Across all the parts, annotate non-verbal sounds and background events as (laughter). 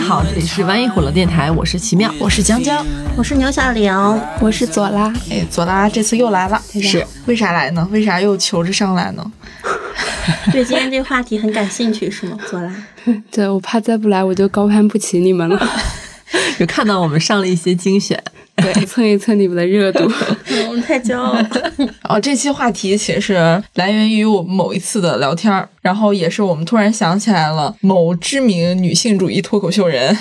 家好，这里是万一火了电台，我是奇妙，我是江江，我是牛小玲，我是左拉。哎，左拉这次又来了，是为啥来呢？为啥又求着上来呢？(laughs) 对今天这个话题很感兴趣是吗？左拉，对我怕再不来我就高攀不起你们了。(laughs) 有看到我们上了一些精选，对，(laughs) 蹭一蹭你们的热度。(laughs) 我们太骄傲了。(laughs) 哦，这期话题其实来源于我们某一次的聊天儿，然后也是我们突然想起来了某知名女性主义脱口秀人，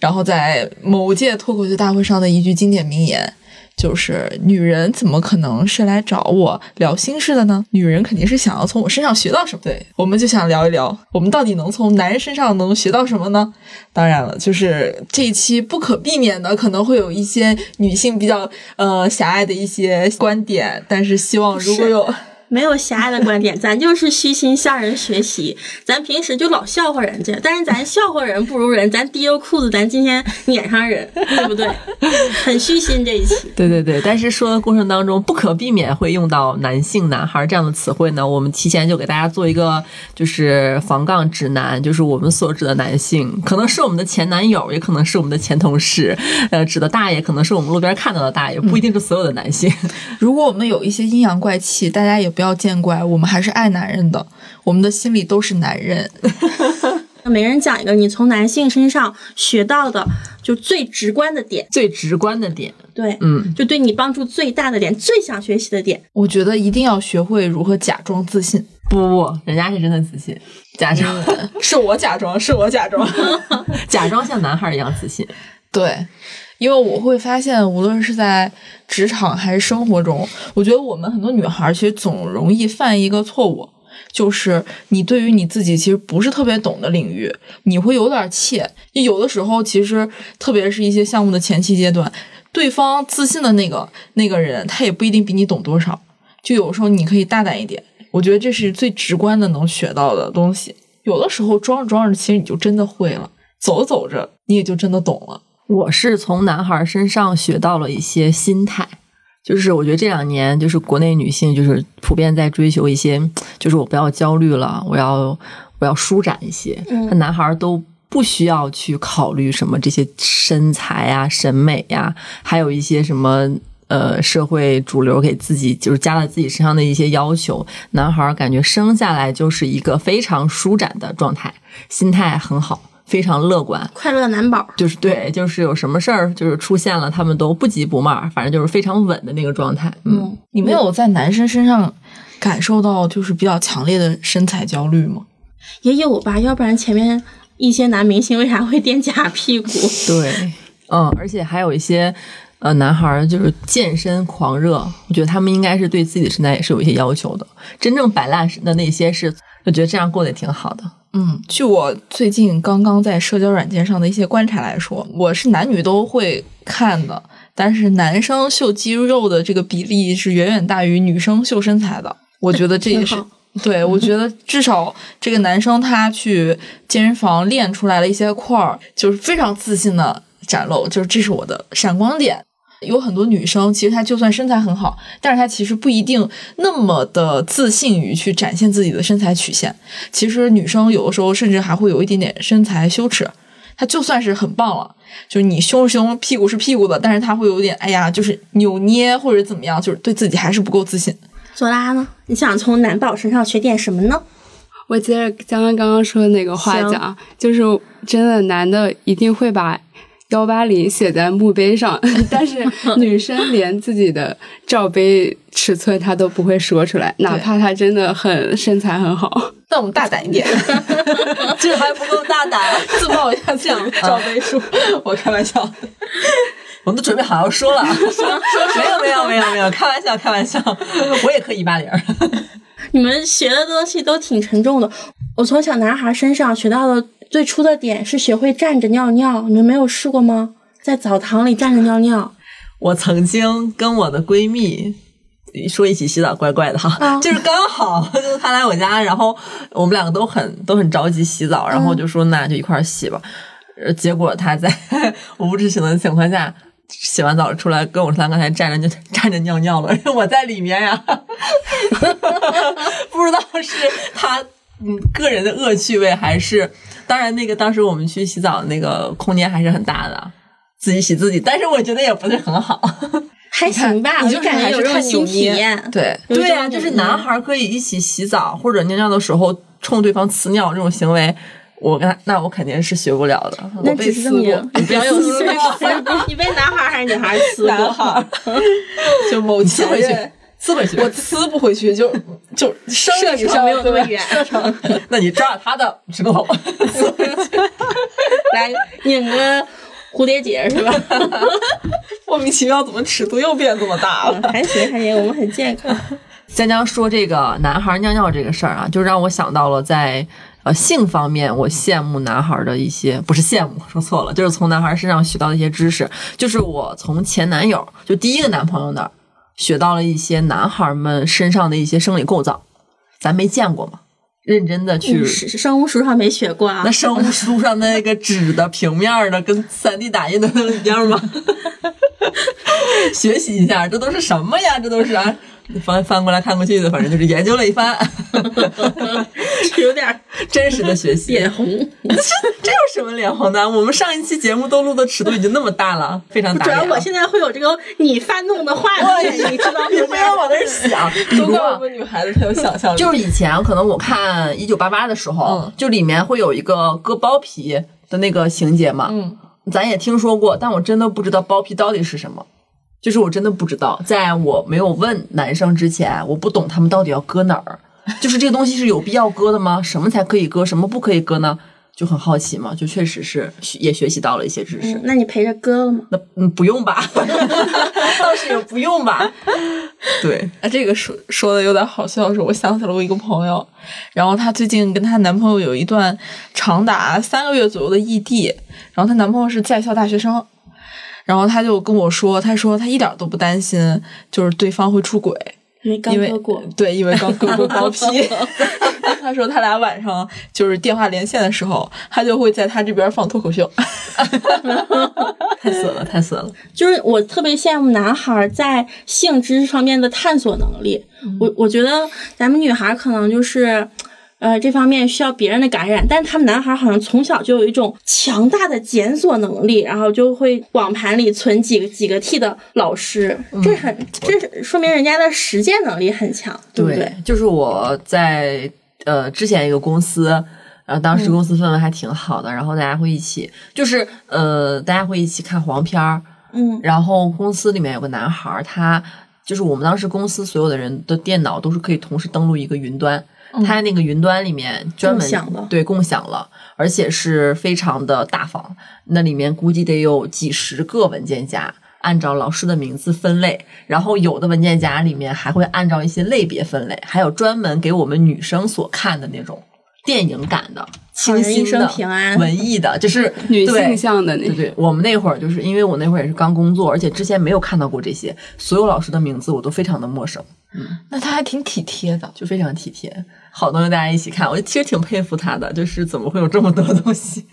然后在某届脱口秀大会上的一句经典名言。就是女人怎么可能是来找我聊心事的呢？女人肯定是想要从我身上学到什么。对，我们就想聊一聊，我们到底能从男人身上能学到什么呢？当然了，就是这一期不可避免的可能会有一些女性比较呃狭隘的一些观点，但是希望如果有。没有狭隘的观点，咱就是虚心向人学习。咱平时就老笑话人家，但是咱笑话人不如人，咱提了裤子，咱今天撵上人，对不对？(laughs) 很虚心这一期。对对对，但是说的过程当中不可避免会用到男性、男孩这样的词汇呢。我们提前就给大家做一个就是防杠指南，就是我们所指的男性，可能是我们的前男友，也可能是我们的前同事，呃，指的大爷可能是我们路边看到的大爷，不一定是所有的男性。如果我们有一些阴阳怪气，大家也不要。见怪，我们还是爱男人的，我们的心里都是男人。(laughs) 每人讲一个你从男性身上学到的就最直观的点，最直观的点，对，嗯，就对你帮助最大的点，最想学习的点。我觉得一定要学会如何假装自信。不不不，人家是真的自信，假装 (laughs) 是我假装，是我假装，(laughs) 假装像男孩一样自信。对。因为我会发现，无论是在职场还是生活中，我觉得我们很多女孩其实总容易犯一个错误，就是你对于你自己其实不是特别懂的领域，你会有点怯。有的时候，其实特别是一些项目的前期阶段，对方自信的那个那个人，他也不一定比你懂多少。就有时候你可以大胆一点，我觉得这是最直观的能学到的东西。有的时候装着装着，其实你就真的会了；走着走着，你也就真的懂了。我是从男孩身上学到了一些心态，就是我觉得这两年就是国内女性就是普遍在追求一些，就是我不要焦虑了，我要我要舒展一些。那男孩都不需要去考虑什么这些身材呀、审美呀，还有一些什么呃社会主流给自己就是加在自己身上的一些要求。男孩感觉生下来就是一个非常舒展的状态，心态很好。非常乐观，快乐男宝就是对，就是有什么事儿就是出现了，他们都不急不慢，反正就是非常稳的那个状态。嗯，你没有在男生身上感受到就是比较强烈的身材焦虑吗？也有吧，要不然前面一些男明星为啥会垫假屁股？(laughs) 对，嗯，而且还有一些呃男孩就是健身狂热，我觉得他们应该是对自己的身材也是有一些要求的。真正摆烂的那些是，我觉得这样过得也挺好的。嗯，据我最近刚刚在社交软件上的一些观察来说，我是男女都会看的，但是男生秀肌肉的这个比例是远远大于女生秀身材的。我觉得这也是 (laughs) 对，我觉得至少这个男生他去健身房练出来了一些块儿，就是非常自信的展露，就是这是我的闪光点。有很多女生，其实她就算身材很好，但是她其实不一定那么的自信于去展现自己的身材曲线。其实女生有的时候甚至还会有一点点身材羞耻。她就算是很棒了，就是你胸是胸，屁股是屁股的，但是她会有点哎呀，就是扭捏或者怎么样，就是对自己还是不够自信。左拉呢？你想从男宝身上学点什么呢？我接着江刚刚刚说的那个话讲，就是真的男的一定会把。幺八零写在墓碑上，(laughs) 但是女生连自己的罩杯尺寸她都不会说出来，哪怕她真的很身材很好。那我们大胆一点，(laughs) 这还不够大胆，自报一下样罩杯数。(laughs) 我开玩笑，我们都准备好要说了，说没有没有没有没有，开玩笑开玩笑，我也可以一八零。你们学的东西都挺沉重的，我从小男孩身上学到的。最初的点是学会站着尿尿，你们没有试过吗？在澡堂里站着尿尿。(laughs) 我曾经跟我的闺蜜说一起洗澡，怪怪的哈，就是刚好 (laughs) 就是她来我家，然后我们两个都很都很着急洗澡，然后就说那就一块儿洗吧。结果她在 (laughs) 我不知情的情况下洗完澡出来，跟我说她刚才站着就站着尿尿了，我在里面呀，不知道是她嗯个人的恶趣味还是。当然，那个当时我们去洗澡，那个空间还是很大的，自己洗自己，但是我觉得也不是很好。(laughs) 还行吧，我你就感觉有还是看这种新体验。对，对呀、这种就是男孩儿可以一起洗澡或者尿尿的时候冲对方呲尿这种行为，我跟他那我肯定是学不了的。那我被撕过你被撕 (laughs) 过你被男孩儿还是女孩儿撕过？男孩儿 (laughs) 就某次回去呲回去。我呲不回去，就就生理射程上没有那么远射程 (laughs) 那你抓着他的指头，(laughs) 来拧个蝴蝶结是吧？(laughs) 莫名其妙，怎么尺度又变这么大了？还行还行，我们很健康。江江说这个男孩尿尿这个事儿啊，就让我想到了在呃性方面，我羡慕男孩的一些，不是羡慕，说错了，就是从男孩身上学到的一些知识。就是我从前男友，就第一个男朋友那儿学到了一些男孩们身上的一些生理构造，咱没见过嘛，认真的去。是生物书上没学过啊那。生物书上那个纸的 (laughs) 平面的跟三 D 打印的能一样吗？(laughs) 学习一下，这都是什么呀？这都是啊，翻翻过来看过去的，反正就是研究了一番，(laughs) 有点真实的学习。脸红，(laughs) 这这有什么脸红的？我们上一期节目都录的尺度已经那么大了，非常大。主要我现在会有这个你翻弄的画面，你知道 (laughs) 你不要往那儿想，都怪我们女孩子太有想象力，就是以前可能我看《一九八八》的时候，嗯就里面会有一个割包皮的那个情节嘛，嗯，咱也听说过，但我真的不知道包皮到底是什么。就是我真的不知道，在我没有问男生之前，我不懂他们到底要搁哪儿。就是这个东西是有必要搁的吗？什么才可以搁，什么不可以搁呢？就很好奇嘛，就确实是也学习到了一些知识。嗯那你陪着割了吗？那嗯，不用吧，(laughs) 倒是也不用吧。对，啊，这个说说的有点好笑的是，我想起了我一个朋友，然后她最近跟她男朋友有一段长达三个月左右的异地，然后她男朋友是在校大学生，然后他就跟我说，他说他一点都不担心，就是对方会出轨，因为刚因为割过。对，因为刚割过包皮。(laughs) 他说他俩晚上就是电话连线的时候，他就会在他这边放脱口秀。(laughs) 太损了，太损了。就是我特别羡慕男孩儿在性知识方面的探索能力。我我觉得咱们女孩儿可能就是。呃，这方面需要别人的感染，但是他们男孩儿好像从小就有一种强大的检索能力，然后就会网盘里存几个几个 T 的老师，这很这是说明人家的实践能力很强，对不对？就是我在呃之前一个公司，然后当时公司氛围还挺好的，然后大家会一起，就是呃大家会一起看黄片儿，嗯然后公司里面有个男孩儿，他就是我们当时公司所有的人的电脑都是可以同时登录一个云端。他那个云端里面专门共对共享了，而且是非常的大方，那里面估计得有几十个文件夹，按照老师的名字分类，然后有的文件夹里面还会按照一些类别分类，还有专门给我们女生所看的那种电影感的、清新的、平安文艺的，就是 (laughs) 女性向的那种。对对，我们那会儿就是因为我那会儿也是刚工作，而且之前没有看到过这些，所有老师的名字我都非常的陌生，嗯那他还挺体贴的。就非常体贴。好东西大家一起看，我其实挺佩服他的，就是怎么会有这么多东西？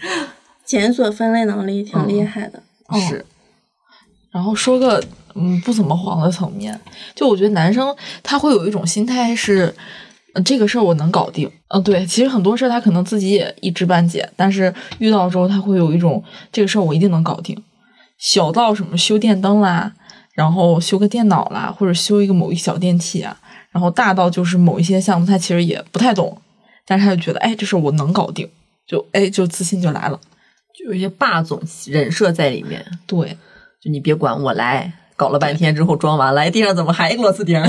检索分类能力挺厉害的。哦是，然后说个嗯不怎么黄的层面，就我觉得男生他会有一种心态是，呃这个事儿我能搞定。嗯、对，其实很多事儿他可能自己也一知半解，但是遇到之后他会有一种这个事儿我一定能搞定。小到什么修电灯啦，然后修个电脑啦，或者修一个某一小电器啊，然后大到就是某一些项目他其实也不太懂，但是他就觉得哎这事儿我能搞定，就哎就自信就来了。就有一些霸总人设在里面，对，就你别管我来。搞了半天之后装完了，地上怎么还一个螺丝钉？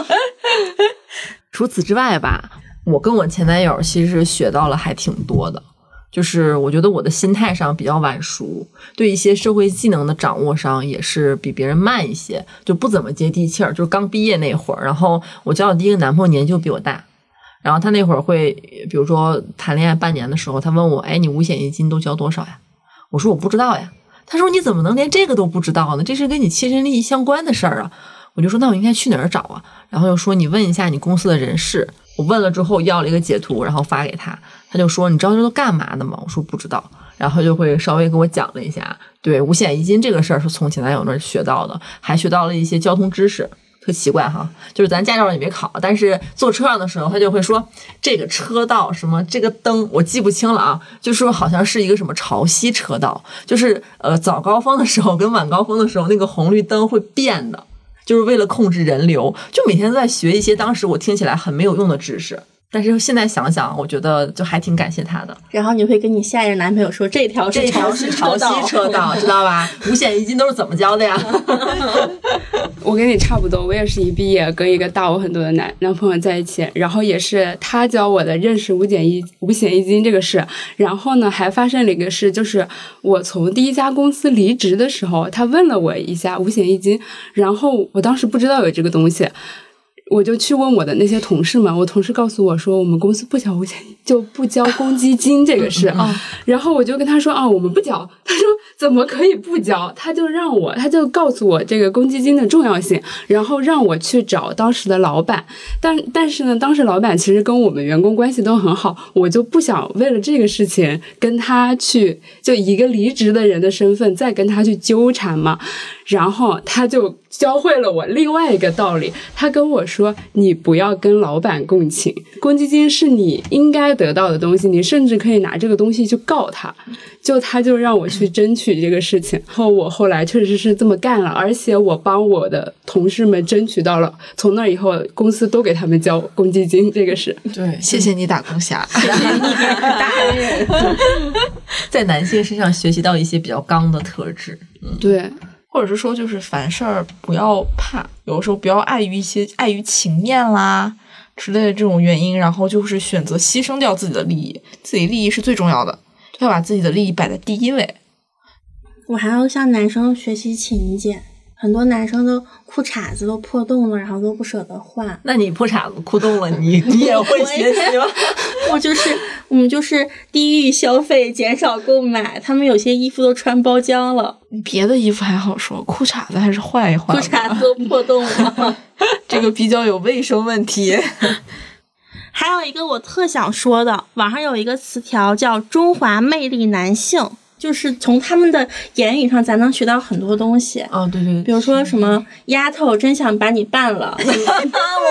(laughs) 除此之外吧，我跟我前男友其实学到了还挺多的，就是我觉得我的心态上比较晚熟，对一些社会技能的掌握上也是比别人慢一些，就不怎么接地气儿。就是刚毕业那会儿，然后我交的第一个男朋友年纪就比我大，然后他那会儿会，比如说谈恋爱半年的时候，他问我，哎，你五险一金都交多少呀？我说我不知道呀。他说你怎么能连这个都不知道呢？这是跟你切身利益相关的事儿啊。我就说那我应该去哪儿找啊？然后又说你问一下你公司的人事。我问了之后要了一个截图，然后发给他，他就说你知道这都干嘛的吗？我说不知道，然后就会稍微给我讲了一下，对五险一金这个事儿是从前男友那儿学到的，还学到了一些交通知识，特奇怪哈，就是咱驾照也没考，但是坐车上的时候，他就会说这个车道什么这个灯我记不清了啊，就说好像是一个什么潮汐车道，就是呃早高峰的时候跟晚高峰的时候那个红绿灯会变的，就是为了控制人流，就每天都在学一些当时我听起来很没有用的知识。但是现在想想，我觉得就还挺感谢他的。然后你会跟你下一任男朋友说，这条这条是潮汐车道，知道吧？五险一金都是怎么交的呀？(laughs) 我跟你差不多，我也是一毕业跟一个大我很多的男男朋友在一起，然后也是他教我的认识五险一五险一金这个事。然后呢，还发生了一个事，就是我从第一家公司离职的时候，他问了我一下五险一金，然后我当时不知道有这个东西。我就去问我的那些同事们，我同事告诉我说，我们公司不交五险就不交公积金这个事啊。然后我就跟他说啊，我们不交。他说怎么可以不交？他就让我，他就告诉我这个公积金的重要性，然后让我去找当时的老板。但但是呢，当时老板其实跟我们员工关系都很好，我就不想为了这个事情跟他去，就一个离职的人的身份再跟他去纠缠嘛。然后他就教会了我另外一个道理，他跟我说：“你不要跟老板共情，公积金是你应该得到的东西，你甚至可以拿这个东西去告他。”就他就让我去争取这个事情，然后我后来确实是这么干了，而且我帮我的同事们争取到了，从那以后公司都给他们交公积金，这个是对，谢谢你打工侠，谢谢你大人，(laughs) 在男性身上学习到一些比较刚的特质，对。或者是说，就是凡事儿不要怕，有的时候不要碍于一些碍于情面啦之类的这种原因，然后就是选择牺牲掉自己的利益，自己利益是最重要的，要把自己的利益摆在第一位。我还要向男生学习勤俭。很多男生都裤衩子都破洞了，然后都不舍得换。那你破衩子裤洞了，你你也会学习吗？(laughs) 我就是我们就是低欲消费，减少购买。他们有些衣服都穿包浆了，别的衣服还好说，裤衩子还是换一换。裤衩子都破洞了，(laughs) 这个比较有卫生问题。还有一个我特想说的，网上有一个词条叫“中华魅力男性”。就是从他们的言语上，咱能学到很多东西。哦，对对，比如说什么丫头，真想把你办了。(laughs) 我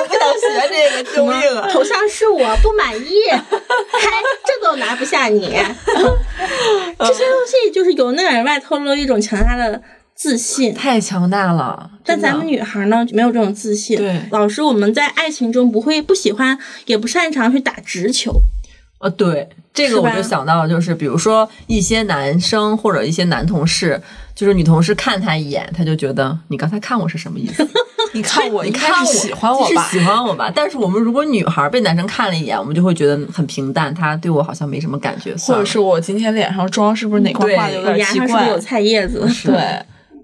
不想学这个，救命啊！头像是我不满意，嗨，这都拿不下你。(laughs) 这些东西就是由内而外透露一种强大的自信，太强大了。但咱们女孩呢，没有这种自信。对，老师，我们在爱情中不会不喜欢，也不擅长去打直球。呃，对，这个我就想到，就是比如说一些男生或者一些男同事，就是女同事看他一眼，他就觉得你刚才看我是什么意思？(laughs) 你看我，你看我喜欢我吧？是喜欢我吧？但是我们如果女孩被男生看了一眼，我们就会觉得很平淡，他对我好像没什么感觉，或者是我今天脸上妆是不是哪块画的有点奇怪？有菜叶子，对。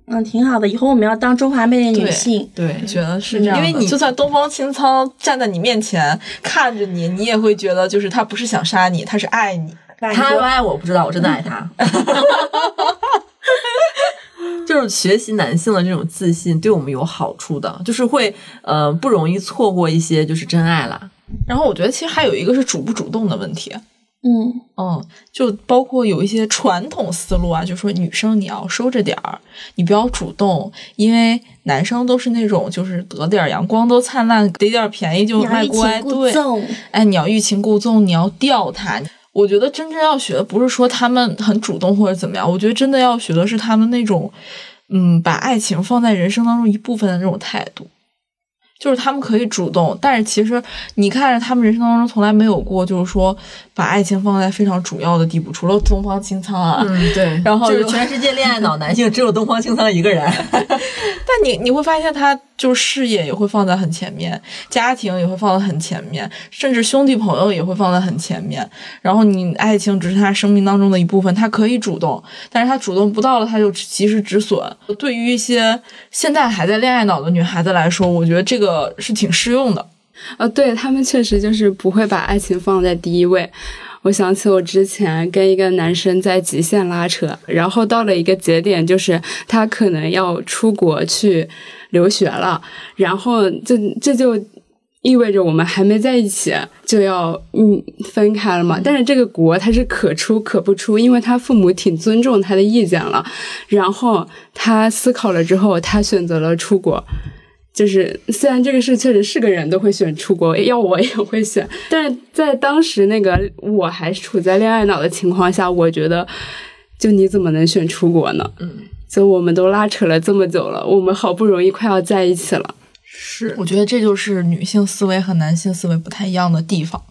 嗯，挺好的。以后我们要当中华魅力女性，对，觉得是这样。因为你就算东方青苍站在你面前看着你，你也会觉得，就是他不是想杀你，他是爱你。他爱不爱我不知道，我真的爱他。(laughs) (laughs) 就是学习男性的这种自信，对我们有好处的，就是会呃不容易错过一些就是真爱啦。然后我觉得其实还有一个是主不主动的问题。嗯嗯，就包括有一些传统思路啊，就说女生你要收着点儿，你不要主动，因为男生都是那种就是得点阳光都灿烂，得点便宜就卖乖，对，哎，你要欲擒故纵，你要吊他。我觉得真正要学的不是说他们很主动或者怎么样，我觉得真的要学的是他们那种，嗯，把爱情放在人生当中一部分的那种态度。就是他们可以主动，但是其实你看着他们人生当中从来没有过，就是说把爱情放在非常主要的地步，除了东方青苍啊，嗯对，(laughs) 然后就是全世界恋爱脑男性只有东方青苍一个人。(laughs) 但你你会发现，他就是事业也会放在很前面，家庭也会放在很前面，甚至兄弟朋友也会放在很前面。然后你爱情只是他生命当中的一部分，他可以主动，但是他主动不到了，他就及时止损。对于一些现在还在恋爱脑的女孩子来说，我觉得这个。呃，是挺适用的，呃，对他们确实就是不会把爱情放在第一位。我想起我之前跟一个男生在极限拉扯，然后到了一个节点，就是他可能要出国去留学了，然后这这就意味着我们还没在一起就要嗯分开了嘛。但是这个国他是可出可不出，因为他父母挺尊重他的意见了。然后他思考了之后，他选择了出国。就是虽然这个事确实是个人都会选出国，要我也会选，但是在当时那个我还处在恋爱脑的情况下，我觉得就你怎么能选出国呢？嗯，就我们都拉扯了这么久了，我们好不容易快要在一起了，是，我觉得这就是女性思维和男性思维不太一样的地方。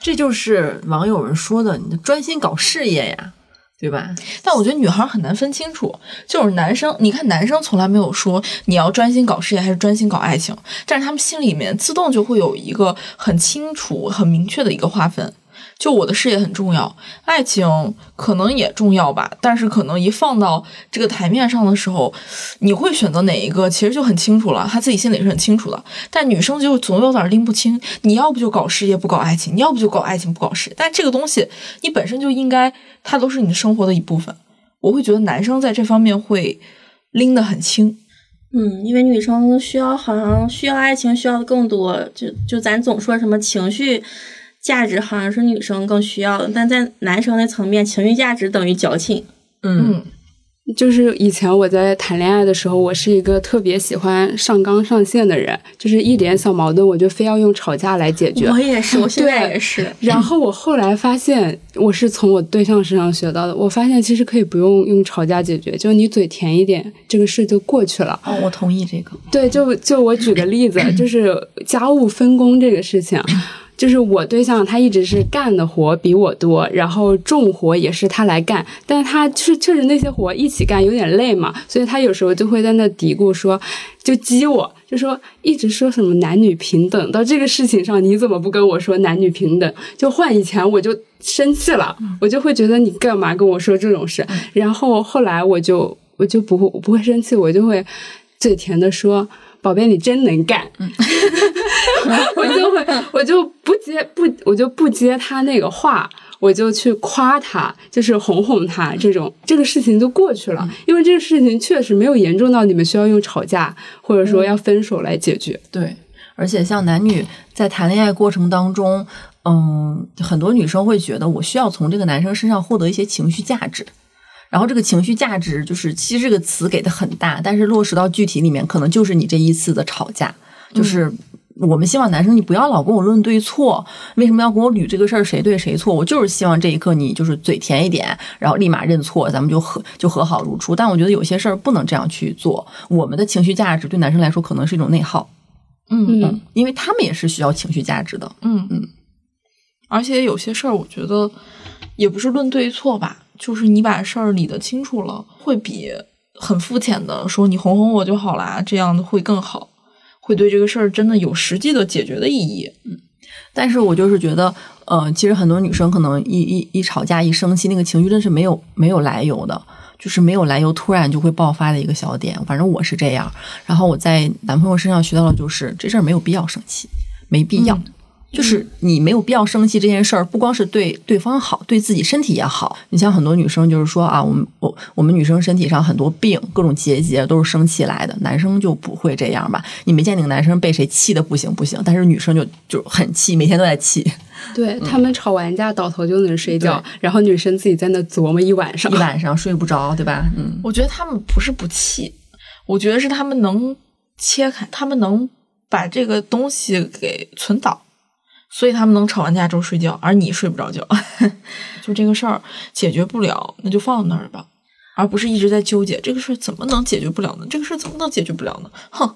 这就是网友们说的，你专心搞事业呀，对吧？但我觉得女孩很难分清楚，就是男生，你看男生从来没有说你要专心搞事业还是专心搞爱情，但是他们心里面自动就会有一个很清楚、很明确的一个划分。就我的事业很重要，爱情可能也重要吧，但是可能一放到这个台面上的时候，你会选择哪一个，其实就很清楚了，他自己心里是很清楚的。但女生就总有点拎不清，你要不就搞事业不搞爱情，你要不就搞爱情不搞事业。但这个东西你本身就应该，它都是你生活的一部分。我会觉得男生在这方面会拎得很轻。嗯，因为女生需要好像需要爱情需要的更多，就就咱总说什么情绪。价值好像是女生更需要的，但在男生的层面，情绪价值等于矫情。嗯，就是以前我在谈恋爱的时候，我是一个特别喜欢上纲上线的人，就是一点小矛盾我就非要用吵架来解决。我也是，(laughs) 我现在也是。然后我后来发现，我是从我对象身上学到的。我发现其实可以不用用吵架解决，就是你嘴甜一点，这个事就过去了。哦，我同意这个。对，就就我举个例子，(laughs) 就是家务分工这个事情。就是我对象，他一直是干的活比我多，然后重活也是他来干，但是他确确实那些活一起干有点累嘛，所以他有时候就会在那嘀咕说，就激我，就说一直说什么男女平等，到这个事情上你怎么不跟我说男女平等？就换以前我就生气了，我就会觉得你干嘛跟我说这种事？然后后来我就我就不会我不会生气，我就会嘴甜的说。宝贝，你真能干，(laughs) 我就会，我就不接不，我就不接他那个话，我就去夸他，就是哄哄他，这种这个事情就过去了。因为这个事情确实没有严重到你们需要用吵架或者说要分手来解决。对，而且像男女在谈恋爱过程当中，嗯，很多女生会觉得我需要从这个男生身上获得一些情绪价值。然后这个情绪价值就是，其实这个词给的很大，但是落实到具体里面，可能就是你这一次的吵架。就是我们希望男生你不要老跟我论对错，为什么要跟我捋这个事儿谁对谁错？我就是希望这一刻你就是嘴甜一点，然后立马认错，咱们就和就和好如初。但我觉得有些事儿不能这样去做。我们的情绪价值对男生来说可能是一种内耗，嗯嗯，因为他们也是需要情绪价值的，嗯嗯。而且有些事儿，我觉得也不是论对错吧。就是你把事儿理得清楚了，会比很肤浅的说你哄哄我就好啦，这样会更好，会对这个事儿真的有实际的解决的意义。嗯，但是我就是觉得，呃，其实很多女生可能一一一吵架一生气，那个情绪真是没有没有来由的，就是没有来由突然就会爆发的一个小点。反正我是这样，然后我在男朋友身上学到的就是这事儿没有必要生气，没必要。就是你没有必要生气这件事儿，不光是对对方好，对自己身体也好。你像很多女生就是说啊，我们我我们女生身体上很多病，各种结节都是生气来的，男生就不会这样吧？你没见那个男生被谁气的不行不行，但是女生就就很气，每天都在气。对他们吵完架倒头就能睡觉，然后女生自己在那琢磨一晚上，一晚上睡不着，对吧？嗯，我觉得他们不是不气，我觉得是他们能切开，他们能把这个东西给存档。所以他们能吵完架之后睡觉，而你睡不着觉，(laughs) 就这个事儿解决不了，那就放那儿吧，而不是一直在纠结这个事儿怎么能解决不了呢？这个事儿怎么能解决不了呢？哼，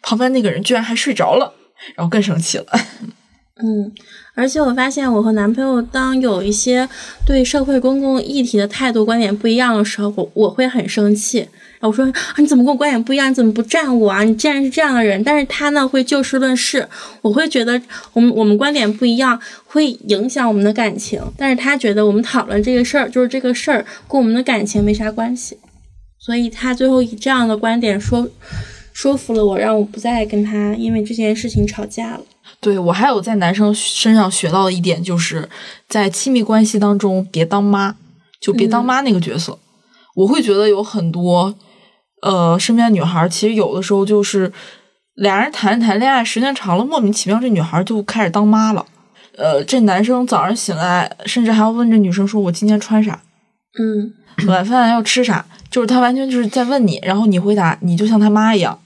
旁边那个人居然还睡着了，然后更生气了。(laughs) 嗯，而且我发现我和男朋友当有一些对社会公共议题的态度观点不一样的时候，我我会很生气。我说啊，你怎么跟我观点不一样？你怎么不站我啊？你既然是这样的人，但是他呢会就事论事。我会觉得我们我们观点不一样会影响我们的感情，但是他觉得我们讨论这个事儿就是这个事儿跟我们的感情没啥关系，所以他最后以这样的观点说说服了我，让我不再跟他因为这件事情吵架了。对我还有在男生身上学到的一点，就是在亲密关系当中别当妈，就别当妈那个角色。我会觉得有很多。呃，身边女孩其实有的时候就是俩人谈谈恋爱，时间长了，莫名其妙这女孩就开始当妈了。呃，这男生早上醒来，甚至还要问这女生说：“我今天穿啥？嗯，晚饭要吃啥？”就是他完全就是在问你，然后你回答，你就像他妈一样。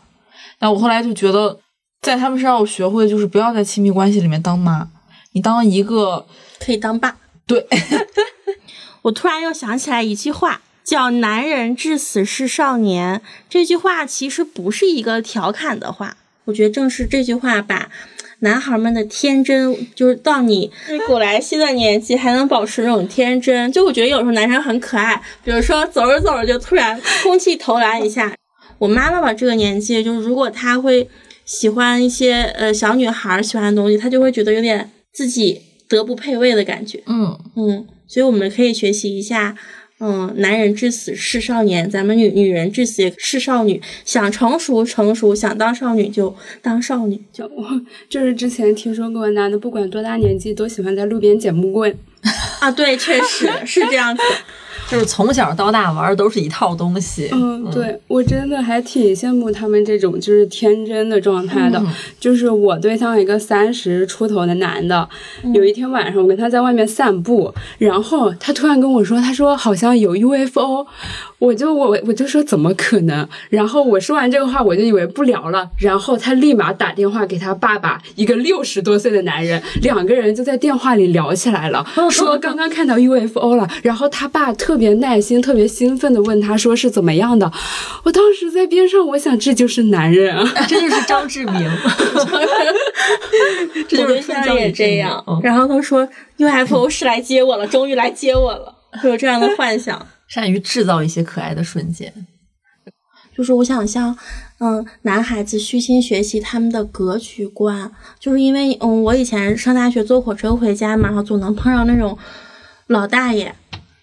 那我后来就觉得，在他们身上我学会就是不要在亲密关系里面当妈，你当一个可以当爸。对，(laughs) 我突然又想起来一句话，叫“男人至死是少年”。这句话其实不是一个调侃的话，我觉得正是这句话把男孩们的天真，就是到你古来稀的年纪还能保持那种天真。就我觉得有时候男生很可爱，比如说走着走着就突然空气投篮一下。我妈妈吧这个年纪，就是如果她会喜欢一些呃小女孩喜欢的东西，她就会觉得有点自己德不配位的感觉。嗯嗯，所以我们可以学习一下，嗯，男人至死是少年，咱们女女人至死也是少女。想成熟成熟，想当少女就当少女。就我就是之前听说过，男的不管多大年纪都喜欢在路边捡木棍。(laughs) 啊，对，确实是这样子。就是从小到大玩的都是一套东西。嗯，对我真的还挺羡慕他们这种就是天真的状态的。就是我对象一个三十出头的男的，有一天晚上我跟他在外面散步，然后他突然跟我说，他说好像有 UFO。我就我我就说怎么可能？然后我说完这个话，我就以为不聊了。然后他立马打电话给他爸爸，一个六十多岁的男人，两个人就在电话里聊起来了，说刚刚看到 UFO 了。然后他爸特别耐心、特别兴奋的问他说是怎么样的。我当时在边上，我想这就是男人啊，(laughs) 这就是张志明，(laughs) 就是象也这样。然后他说 UFO 是来接我了，终于来接我了，会 (laughs) 有这样的幻想。善于制造一些可爱的瞬间。就是我想向，嗯，男孩子虚心学习他们的格局观，就是因为，嗯，我以前上大学坐火车回家嘛，然后总能碰上那种老大爷，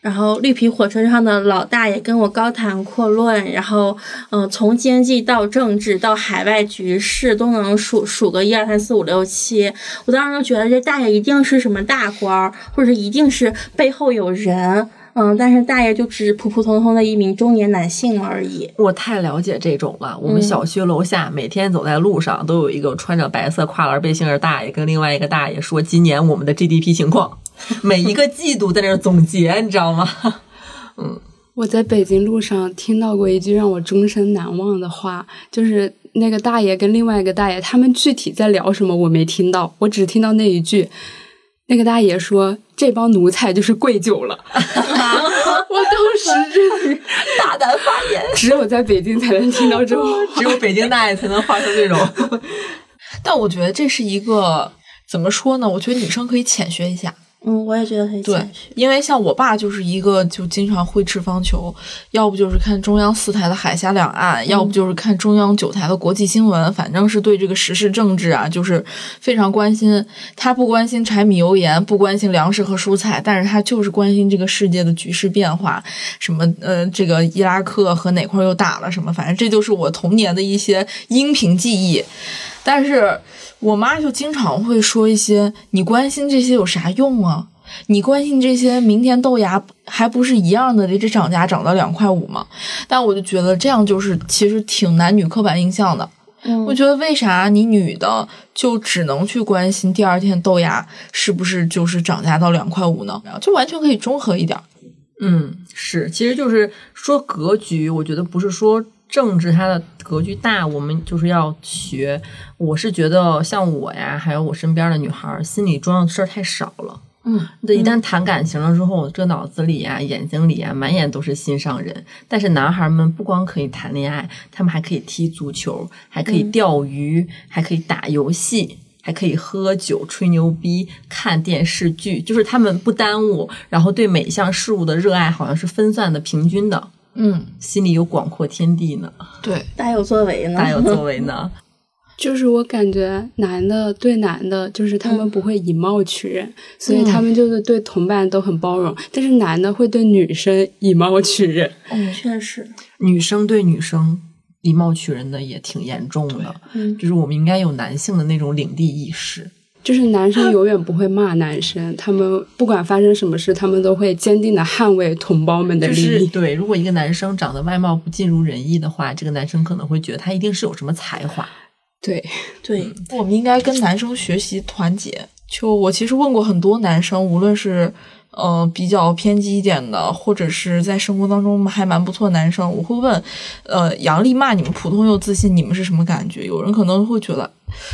然后绿皮火车上的老大爷跟我高谈阔论，然后，嗯，从经济到政治到海外局势都能数数个一二三四五六七，我当时就觉得这大爷一定是什么大官儿，或者一定是背后有人。嗯，但是大爷就只是普普通通的一名中年男性而已。我太了解这种了。我们小区楼下每天走在路上，都有一个穿着白色跨栏背心的大爷跟另外一个大爷说今年我们的 GDP 情况，(laughs) 每一个季度在那儿总结，你知道吗？(laughs) 嗯，我在北京路上听到过一句让我终身难忘的话，就是那个大爷跟另外一个大爷，他们具体在聊什么我没听到，我只听到那一句。那个大爷说：“这帮奴才就是跪久了。(laughs) ”我当时真的大胆发言，只有在北京才能听到这种，只有北京大爷才能发出这种。但我觉得这是一个怎么说呢？我觉得女生可以浅学一下。嗯，我也觉得很对，因为像我爸就是一个就经常会吃方球，要不就是看中央四台的海峡两岸，要不就是看中央九台的国际新闻，反正是对这个时事政治啊，就是非常关心。他不关心柴米油盐，不关心粮食和蔬菜，但是他就是关心这个世界的局势变化，什么呃，这个伊拉克和哪块又打了什么，反正这就是我童年的一些音频记忆。但是我妈就经常会说一些：“你关心这些有啥用啊？你关心这些，明天豆芽还不是一样的，得这涨价涨到两块五吗？”但我就觉得这样就是其实挺男女刻板印象的。嗯，我觉得为啥你女的就只能去关心第二天豆芽是不是就是涨价到两块五呢？就完全可以中和一点。嗯，是，其实就是说格局，我觉得不是说。政治它的格局大，我们就是要学。我是觉得像我呀，还有我身边的女孩，心里装的事儿太少了。嗯，这一旦谈感情了之后，这脑子里呀、眼睛里呀，满眼都是心上人。但是男孩们不光可以谈恋爱，他们还可以踢足球，还可以钓鱼，还可以打游戏，还可以喝酒、吹牛逼、看电视剧，就是他们不耽误。然后对每一项事物的热爱，好像是分散的、平均的。嗯，心里有广阔天地呢，对，大有作为呢，大有作为呢。(laughs) 就是我感觉男的对男的，就是他们不会以貌取人，所以他们就是对同伴都很包容。但是男的会对女生以貌取人，嗯，确实，女生对女生以貌取人的也挺严重的。嗯，就是我们应该有男性的那种领地意识。就是男生永远不会骂男生，他们不管发生什么事，他们都会坚定的捍卫同胞们的利益。对，如果一个男生长得外貌不尽如人意的话，这个男生可能会觉得他一定是有什么才华。对对，我们应该跟男生学习团结。就我其实问过很多男生，无论是呃比较偏激一点的，或者是在生活当中还蛮不错的男生，我会问，呃，杨丽骂你们普通又自信，你们是什么感觉？有人可能会觉得，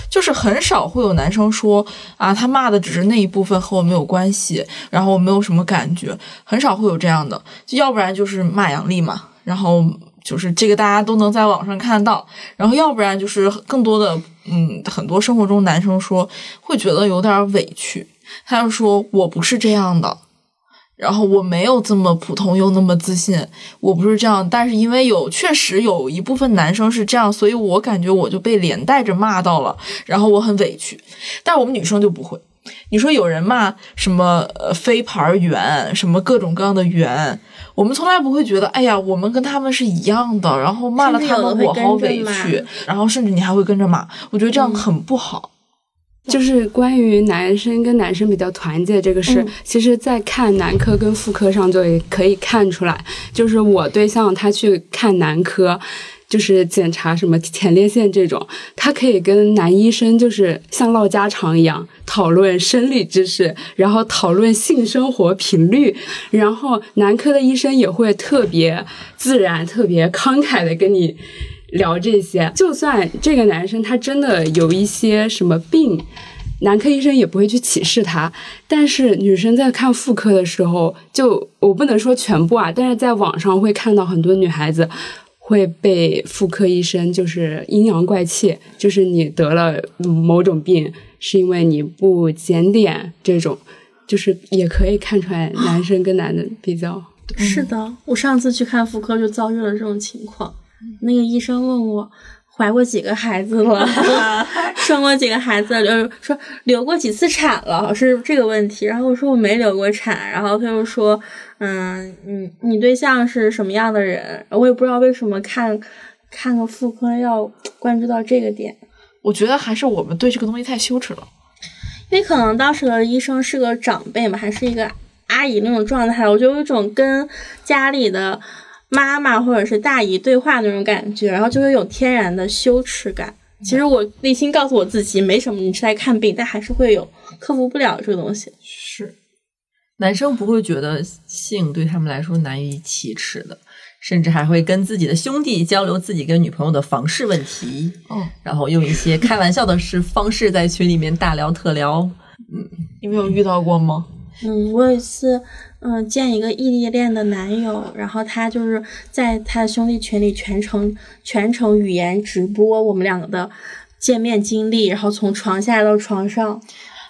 就是很少会有男生说啊，他骂的只是那一部分和我没有关系，然后我没有什么感觉，很少会有这样的，要不然就是骂杨丽嘛，然后就是这个大家都能在网上看到，然后要不然就是更多的，嗯，很多生活中男生说会觉得有点委屈，他就说我不是这样的。然后我没有这么普通又那么自信，我不是这样，但是因为有确实有一部分男生是这样，所以我感觉我就被连带着骂到了，然后我很委屈。但我们女生就不会，你说有人骂什么呃飞盘圆，什么各种各样的圆，我们从来不会觉得，哎呀，我们跟他们是一样的，然后骂了他们我好委屈，然后甚至你还会跟着骂，我觉得这样很不好。就是关于男生跟男生比较团结这个事，嗯其实，在看男科跟妇科上就也可以看出来。就是我对象他去看男科，就是检查什么前列腺这种，他可以跟男医生就是像唠家常一样讨论生理知识，然后讨论性生活频率，然后男科的医生也会特别自然、特别慷慨的跟你。聊这些，就算这个男生他真的有一些什么病，男科医生也不会去歧视他。但是女生在看妇科的时候，就我不能说全部啊，但是在网上会看到很多女孩子会被妇科医生就是阴阳怪气，就是你得了某种病是因为你不检点这种，就是也可以看出来男生跟男的比较。(gasps) 是的，我上次去看妇科就遭遇了这种情况。那个医生问我怀过几个孩子了，(laughs) 生过几个孩子，就是说流过几次产了，是这个问题。然后我说我没流过产，然后他就说，嗯，你你对象是什么样的人？我也不知道为什么看看个妇科要关注到这个点，我觉得还是我们对这个东西太羞耻了。因为可能当时的医生是个长辈嘛，还是一个阿姨那种状态，我就有一种跟家里的。妈妈或者是大姨对话那种感觉，然后就会有天然的羞耻感。其实我内心告诉我自己没什么，你是来看病，但还是会有克服不了这个东西。是，男生不会觉得性对他们来说难以启齿的，甚至还会跟自己的兄弟交流自己跟女朋友的房事问题，嗯，然后用一些开玩笑的是方式在群里面大聊特聊。嗯，你没有遇到过吗？嗯，我有一次，嗯、呃，见一个异地恋的男友，然后他就是在他的兄弟群里全程全程语言直播我们两个的见面经历，然后从床下到床上，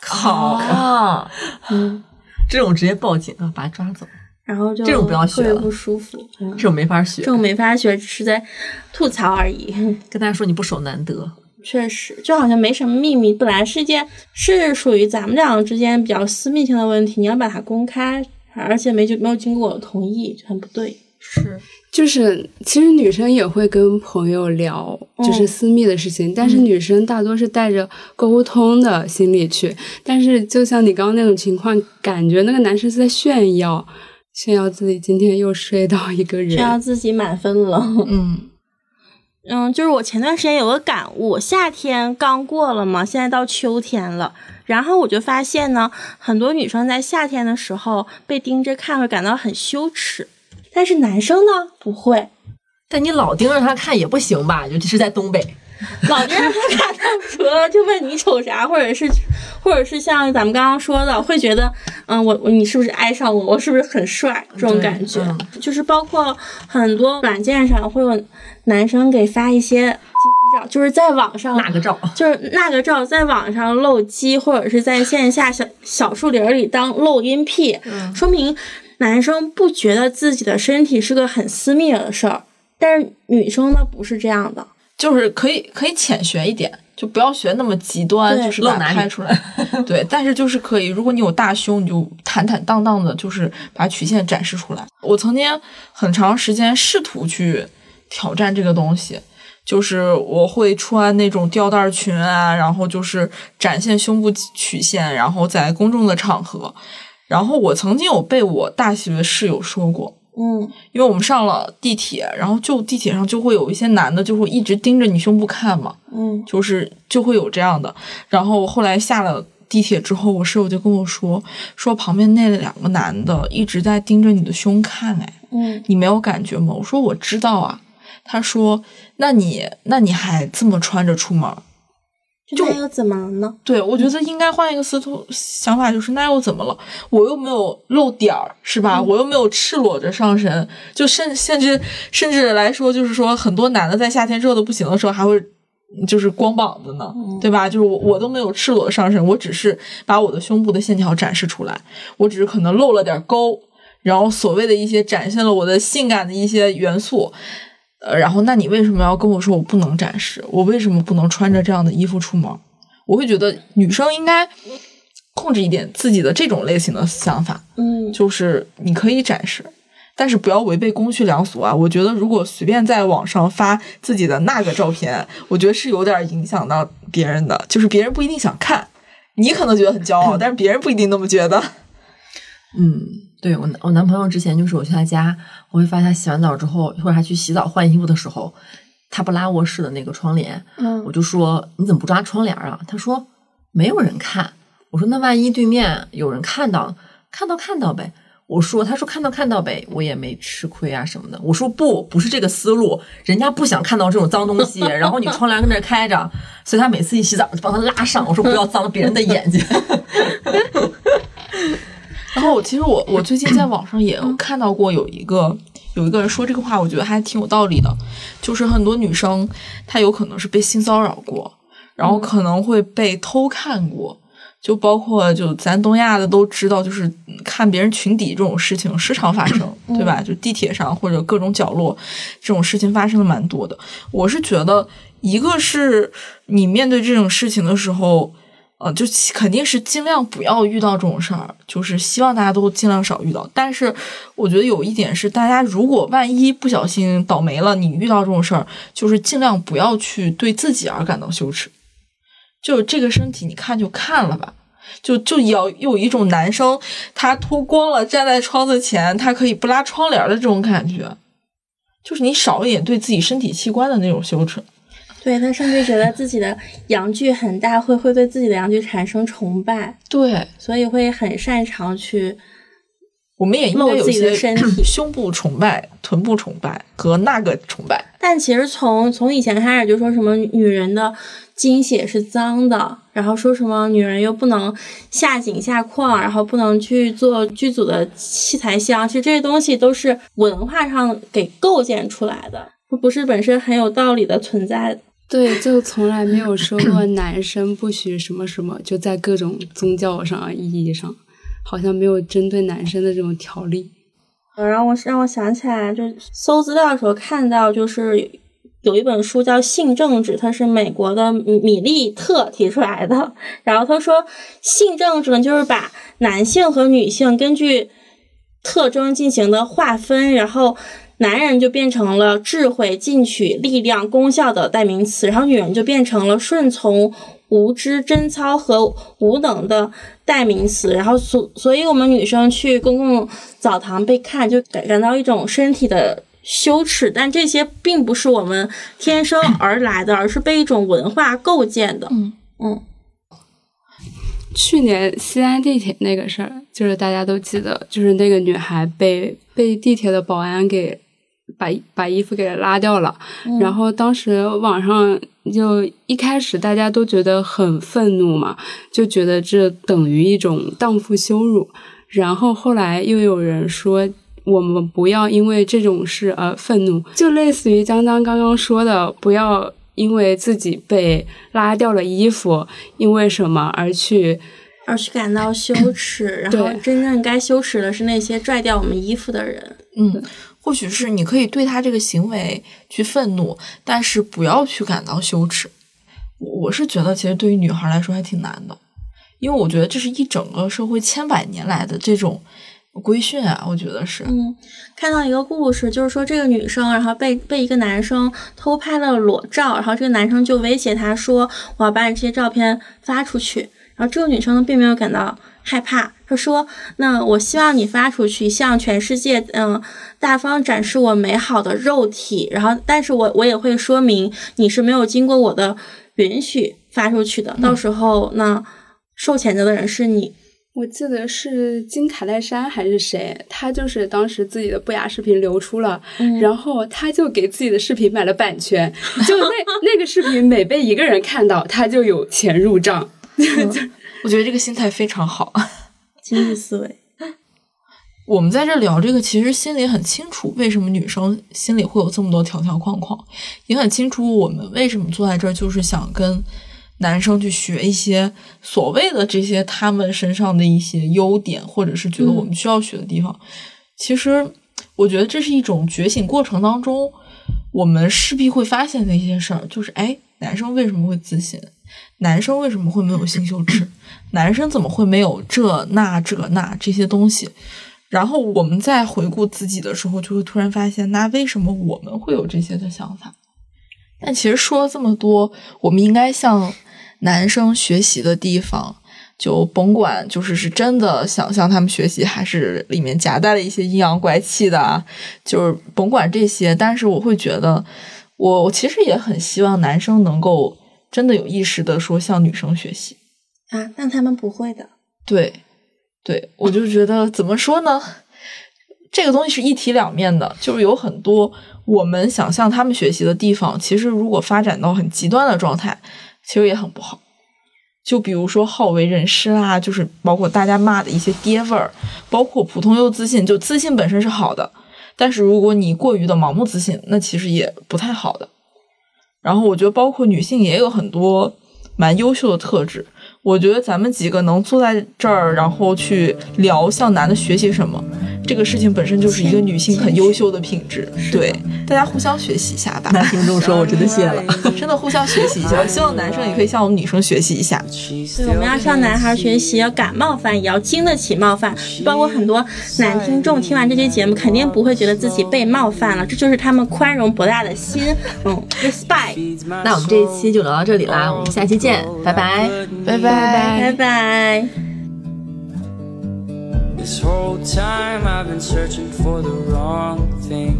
靠啊，嗯，(laughs) 这种直接报警啊，把他抓走。然后就这种不要学了特别不舒服，嗯这种没法学，这种没法学，只是在吐槽而已。(laughs) 跟大家说你不守难得。确实，就好像没什么秘密，本来是一件是属于咱们两个之间比较私密性的问题，你要把它公开，而且没就没有经过我的同意，就很不对。是，就是其实女生也会跟朋友聊，就是私密的事情，但是女生大多是带着沟通的心理去。但是就像你刚刚那种情况，感觉那个男生是在炫耀，炫耀自己今天又睡到一个人，炫耀自己满分了。嗯。(laughs) 嗯，就是我前段时间有个感悟，夏天刚过了嘛，现在到秋天了，然后我就发现呢，很多女生在夏天的时候被盯着看会感到很羞耻，但是男生呢不会。但你老盯着他看也不行吧？尤其是在东北，老盯着他看，他除了就问你瞅啥，或者是，或者是像咱们刚刚说的，会觉得，嗯，我我你是不是爱上我？我是不是很帅？这种感觉，嗯、就是包括很多软件上会有。男生给发一些照，就是在网上那个照，就是那个照，在网上露肌，或者是在线下小小树林里当露阴癖，嗯、说明男生不觉得自己的身体是个很私密的事儿，但是女生呢不是这样的，就是可以可以浅学一点，就不要学那么极端，就是把它拍出来。(laughs) 对，但是就是可以，如果你有大胸，你就坦坦荡荡的，就是把曲线展示出来。我曾经很长时间试图去。挑战这个东西，就是我会穿那种吊带裙啊，然后就是展现胸部曲线，然后在公众的场合。然后我曾经有被我大学室友说过，嗯，因为我们上了地铁，然后就地铁上就会有一些男的就会一直盯着你胸部看嘛，嗯，就是就会有这样的。然后后来下了地铁之后，我室友就跟我说，说旁边那两个男的一直在盯着你的胸看，哎，嗯，你没有感觉吗？我说我知道啊。他说，那你那你还这么穿着出门？就那又怎么了呢？对，我觉得应该换一个思路想法，就是那又怎么了？我又没有露点儿，是吧？我又没有赤裸着上身，就甚甚至甚至来说，就是说很多男的在夏天热的不行的时候，还会就是光膀子呢，对吧？就是我我都没有赤裸上身，我只是把我的胸部的线条展示出来，我只是可能露了点沟，然后所谓的一些展现了我的性感的一些元素。呃，然后那你为什么要跟我说我不能展示？我为什么不能穿着这样的衣服出门？我会觉得女生应该控制一点自己的这种类型的想法，嗯，就是你可以展示，但是不要违背公序良俗啊！我觉得如果随便在网上发自己的那个照片，我觉得是有点影响到别人的，就是别人不一定想看，你可能觉得很骄傲，(laughs) 但是别人不一定那么觉得。嗯，对我我男朋友之前就是我去他家，我会发现他洗完澡之后，或者他去洗澡换衣服的时候，他不拉卧室的那个窗帘，嗯我就说你怎么不抓窗帘啊？他说没有人看。我说那万一对面有人看到，看到看到呗。我说他说看到看到呗，我也没吃亏啊什么的。我说不，不是这个思路，人家不想看到这种脏东西，然后你窗帘跟那开着，(laughs) 所以他每次一洗澡就帮他拉上。我说不要脏了别人的眼睛。(laughs) 然后我其实我我最近在网上也有看到过有一个有一个人说这个话，我觉得还挺有道理的，就是很多女生她有可能是被性骚扰过，然后可能会被偷看过，就包括就咱东亚的都知道，就是看别人裙底这种事情时常发生，对吧？就地铁上或者各种角落这种事情发生的蛮多的。我是觉得，一个是你面对这种事情的时候。呃，就肯定是尽量不要遇到这种事儿，就是希望大家都尽量少遇到。但是我觉得有一点是，大家如果万一不小心倒霉了，你遇到这种事儿，就是尽量不要去对自己而感到羞耻。就这个身体，你看就看了吧，就就要有一种男生他脱光了站在窗子前，他可以不拉窗帘的这种感觉，就是你少一点对自己身体器官的那种羞耻。对他甚至觉得自己的阳具很大，会会对自己的阳具产生崇拜，对，所以会很擅长去我们也应该露自己有一些的身体 (clears throat) 胸部崇拜、臀部崇拜和那个崇拜。但其实从从以前开始就说什么女人的精血是脏的，然后说什么女人又不能下井下矿，然后不能去做剧组的器材箱，其实这些东西都是文化上给构建出来的，不是本身很有道理的存在的。对，就从来没有说过 (clears throat) 男生不许什么什么，就在各种宗教上意义上，好像没有针对男生的这种条例。呃，让我让我想起来，就是搜资料的时候看到，就是有一本书叫《性政治》，它是美国的米米利特提出来的。然后他说，性政治呢，就是把男性和女性根据特征进行的划分，然后男人就变成了智慧、进取、力量、功效的代名词，然后女人就变成了顺从、无知、贞操和无能的代名词。然后所所以，我们女生去公共澡堂被看，就感感到一种身体的羞耻，但这些并不是我们天生而来的，而是被一种文化构建的。嗯嗯去年西安地铁那个事儿，就是大家都记得，就是那个女孩被被地铁的保安给把把衣服给拉掉了，然后当时网上就一开始大家都觉得很愤怒嘛，就觉得这等于一种荡妇羞辱，然后后来又有人说。我们不要因为这种事而愤怒，就类似于江江刚刚说的，不要因为自己被拉掉了衣服，因为什么而去而去感到羞耻，然后真正该羞耻的是那些拽掉我们衣服的人。嗯，或许是你可以对他这个行为去愤怒，但是不要去感到羞耻。我我是觉得，其实对于女孩来说还挺难的，因为我觉得这是一整个社会千百年来的这种规训啊，我觉得是。嗯，看到一个故事，就是说这个女生，然后被被一个男生偷拍了裸照，然后这个男生就威胁她说：“我要把你这些照片发出去。”然后这个女生呢，并没有感到害怕，他说：“那我希望你发出去，向全世界嗯大方展示我美好的肉体。然后，但是我我也会说明你是没有经过我的允许发出去的，到时候那。”受谴责的人是你。我记得是金卡戴珊还是谁，他就是当时自己的不雅视频流出了，然后他就给自己的视频买了版权，就那那个视频每被一个人看到，他就有钱入账。(laughs) (laughs) 我觉得这个心态非常好。(laughs) 经济思维，我们在这聊这个，其实心里很清楚，为什么女生心里会有这么多条条框框，也很清楚我们为什么坐在这儿，就是想跟男生去学一些所谓的这些他们身上的一些优点，或者是觉得我们需要学的地方。其实，我觉得这是一种觉醒过程当中，我们势必会发现的一些事儿，就是哎，男生为什么会自信？男生为什么会没有性羞耻？(coughs) 男生怎么会没有这那这那这些东西？然后我们在回顾自己的时候，就会突然发现，那为什么我们会有这些的想法？但其实说了这么多，我们应该向男生学习的地方，就甭管就是是真的想向他们学习，还是里面夹带了一些阴阳怪气的啊，就是甭管这些，但是我会觉得，我我其实也很希望男生能够真的有意识的说向女生学习。啊，但他们不会的。对，对，我就觉得怎么说呢？这个东西是一体两面的，就是有很多我们想向他们学习的地方，其实如果发展到很极端的状态，其实也很不好。就比如说好为人师啦，就是包括大家骂的一些爹味儿，包括普通又自信，就自信本身是好的，但是如果你过于的盲目自信，那其实也不太好的。然后我觉得，包括女性也有很多蛮优秀的特质。我觉得咱们几个能坐在这儿，然后去聊向男的学习什么，这个事情本身就是一个女性很优秀的品质。对，大家互相学习一下吧。男听众说，我真的谢了，(laughs) 真的互相学习一下。希望男生也可以向我们女生学习一下。对，我们要向男孩学习，要敢冒犯，也要经得起冒犯。包括很多男听众听完这期节目，肯定不会觉得自己被冒犯了，这就是他们宽容博大的心。嗯，respect。那我们这一期就聊到这里啦，我们下期见，拜拜，拜拜。拜拜。This whole time I've been searching for the wrong thing.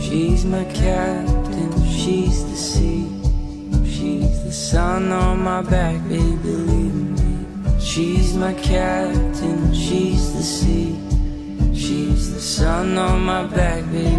She's my captain, she's the sea. She's the sun on my back, baby, believe me. She's my captain, she's the sea. She's the sun on my back, baby,